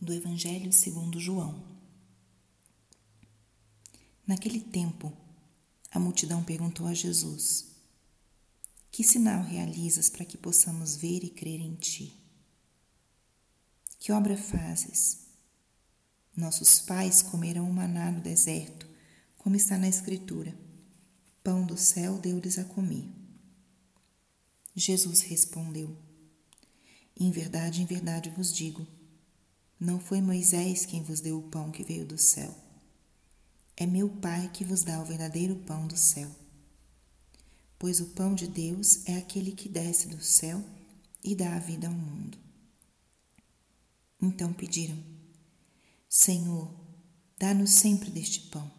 do Evangelho segundo João. Naquele tempo, a multidão perguntou a Jesus: Que sinal realizas para que possamos ver e crer em ti? Que obra fazes? Nossos pais comeram o maná no deserto, como está na Escritura. Pão do céu deu-lhes a comer. Jesus respondeu: Em verdade, em verdade vos digo, não foi Moisés quem vos deu o pão que veio do céu. É meu Pai que vos dá o verdadeiro pão do céu. Pois o pão de Deus é aquele que desce do céu e dá a vida ao mundo. Então pediram: Senhor, dá-nos sempre deste pão.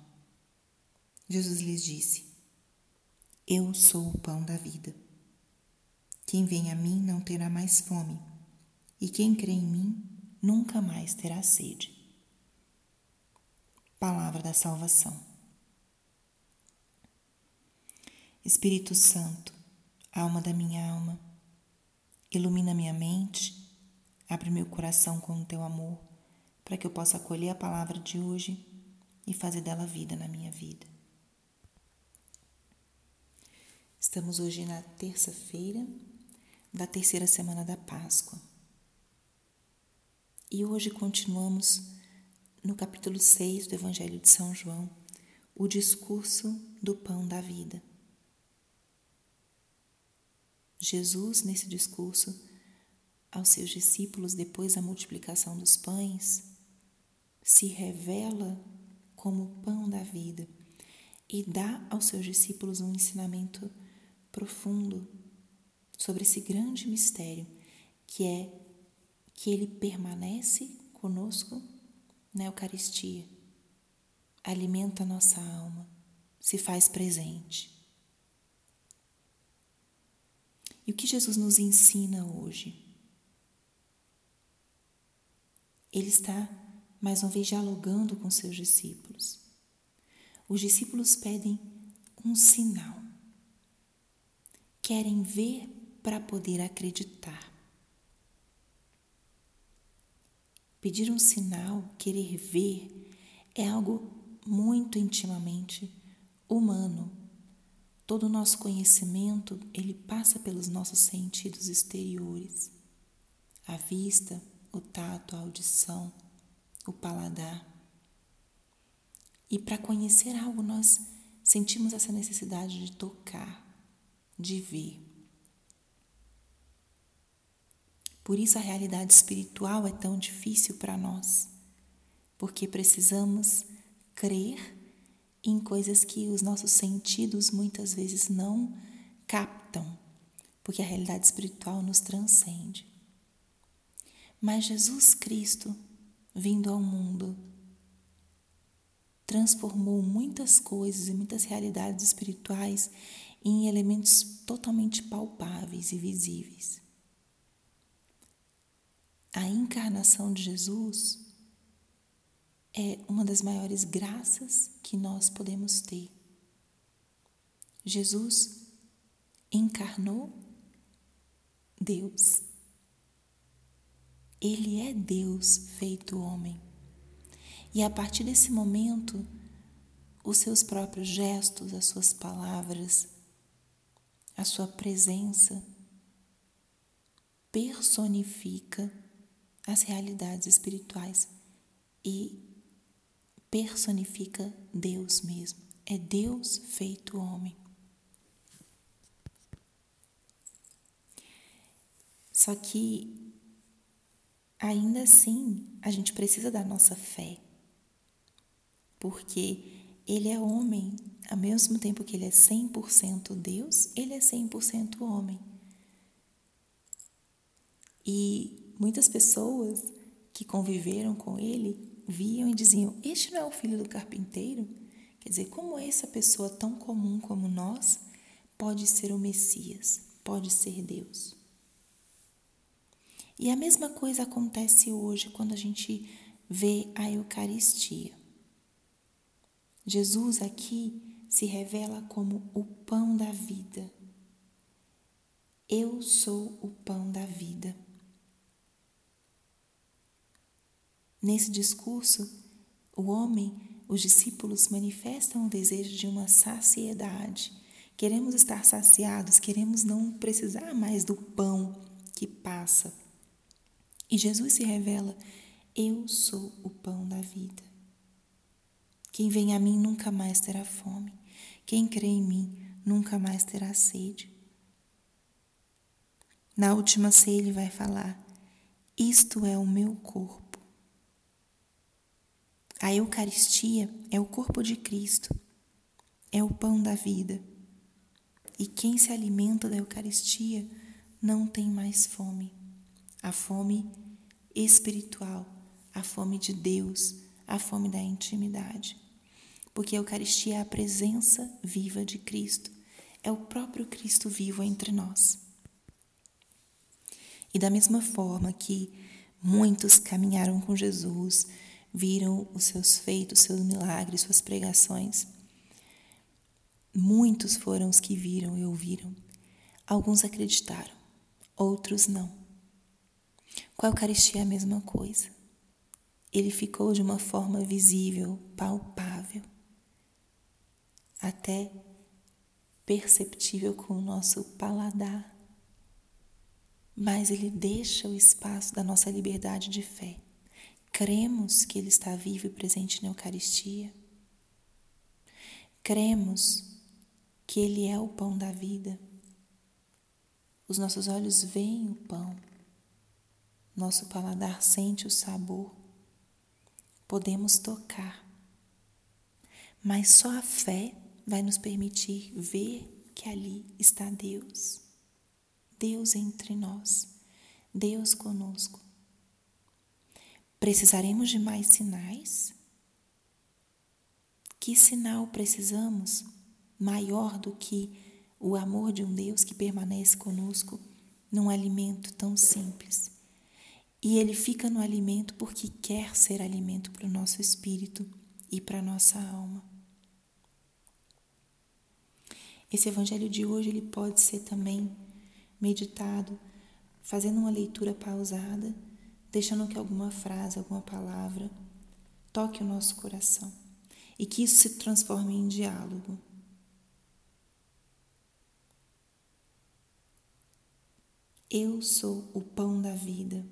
Jesus lhes disse: Eu sou o pão da vida. Quem vem a mim não terá mais fome, e quem crê em mim nunca mais terá sede. Palavra da salvação. Espírito Santo, alma da minha alma, ilumina minha mente, abre meu coração com o teu amor, para que eu possa acolher a palavra de hoje e fazer dela vida na minha vida. Estamos hoje na terça-feira da terceira semana da Páscoa. E hoje continuamos no capítulo 6 do Evangelho de São João, o discurso do pão da vida. Jesus, nesse discurso aos seus discípulos, depois da multiplicação dos pães, se revela como o pão da vida e dá aos seus discípulos um ensinamento profundo sobre esse grande mistério que é que ele permanece conosco na Eucaristia, alimenta nossa alma, se faz presente. E o que Jesus nos ensina hoje? Ele está, mais uma vez, dialogando com seus discípulos. Os discípulos pedem um sinal. Querem ver para poder acreditar. Pedir um sinal, querer ver, é algo muito intimamente humano. Todo o nosso conhecimento, ele passa pelos nossos sentidos exteriores. A vista, o tato, a audição, o paladar. E para conhecer algo, nós sentimos essa necessidade de tocar, de ver. Por isso a realidade espiritual é tão difícil para nós, porque precisamos crer em coisas que os nossos sentidos muitas vezes não captam, porque a realidade espiritual nos transcende. Mas Jesus Cristo, vindo ao mundo, transformou muitas coisas e muitas realidades espirituais em elementos totalmente palpáveis e visíveis a encarnação de Jesus é uma das maiores graças que nós podemos ter. Jesus encarnou Deus. Ele é Deus feito homem. E a partir desse momento, os seus próprios gestos, as suas palavras, a sua presença personifica as realidades espirituais e personifica Deus mesmo. É Deus feito homem. Só que, ainda assim, a gente precisa da nossa fé, porque ele é homem, ao mesmo tempo que ele é 100% Deus, ele é 100% homem. E Muitas pessoas que conviveram com ele viam e diziam: Este não é o filho do carpinteiro? Quer dizer, como essa pessoa tão comum como nós pode ser o Messias, pode ser Deus? E a mesma coisa acontece hoje quando a gente vê a Eucaristia. Jesus aqui se revela como o pão da vida. Eu sou o pão da vida. Nesse discurso, o homem, os discípulos manifestam o desejo de uma saciedade. Queremos estar saciados, queremos não precisar mais do pão que passa. E Jesus se revela: Eu sou o pão da vida. Quem vem a mim nunca mais terá fome. Quem crê em mim nunca mais terá sede. Na última ceia ele vai falar: Isto é o meu corpo. A Eucaristia é o corpo de Cristo, é o pão da vida. E quem se alimenta da Eucaristia não tem mais fome. A fome espiritual, a fome de Deus, a fome da intimidade. Porque a Eucaristia é a presença viva de Cristo, é o próprio Cristo vivo entre nós. E da mesma forma que muitos caminharam com Jesus, viram os seus feitos, seus milagres, suas pregações, muitos foram os que viram e ouviram. Alguns acreditaram, outros não. Com a Eucaristia é a mesma coisa. Ele ficou de uma forma visível, palpável, até perceptível com o nosso paladar mas ele deixa o espaço da nossa liberdade de fé. Cremos que ele está vivo e presente na Eucaristia. Cremos que ele é o pão da vida. Os nossos olhos veem o pão, nosso paladar sente o sabor, podemos tocar, mas só a fé vai nos permitir ver que ali está Deus. Deus entre nós, Deus conosco. Precisaremos de mais sinais? Que sinal precisamos maior do que o amor de um Deus que permanece conosco num alimento tão simples? E ele fica no alimento porque quer ser alimento para o nosso espírito e para a nossa alma. Esse evangelho de hoje ele pode ser também meditado, fazendo uma leitura pausada, deixando que alguma frase, alguma palavra toque o nosso coração e que isso se transforme em diálogo. Eu sou o pão da vida.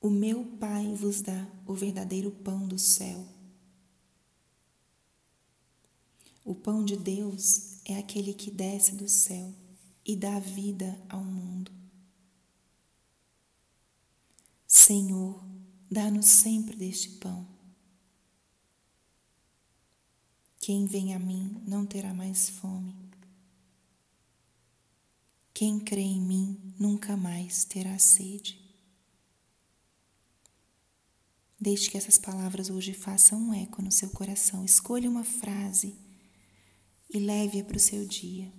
O meu Pai vos dá o verdadeiro pão do céu. O pão de Deus é aquele que desce do céu e dá vida ao mundo. Senhor, dá-nos sempre deste pão. Quem vem a mim não terá mais fome. Quem crê em mim nunca mais terá sede. Deixe que essas palavras hoje façam um eco no seu coração. Escolha uma frase e leve-a para o seu dia.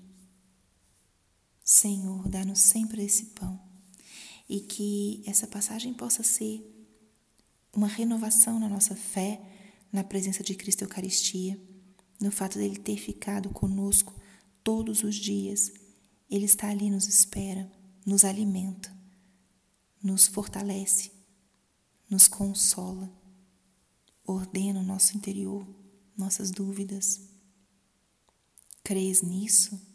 Senhor, dá-nos sempre esse pão e que essa passagem possa ser uma renovação na nossa fé, na presença de Cristo Eucaristia, no fato dele ter ficado conosco todos os dias. Ele está ali, nos espera, nos alimenta, nos fortalece, nos consola, ordena o nosso interior, nossas dúvidas. Crês nisso?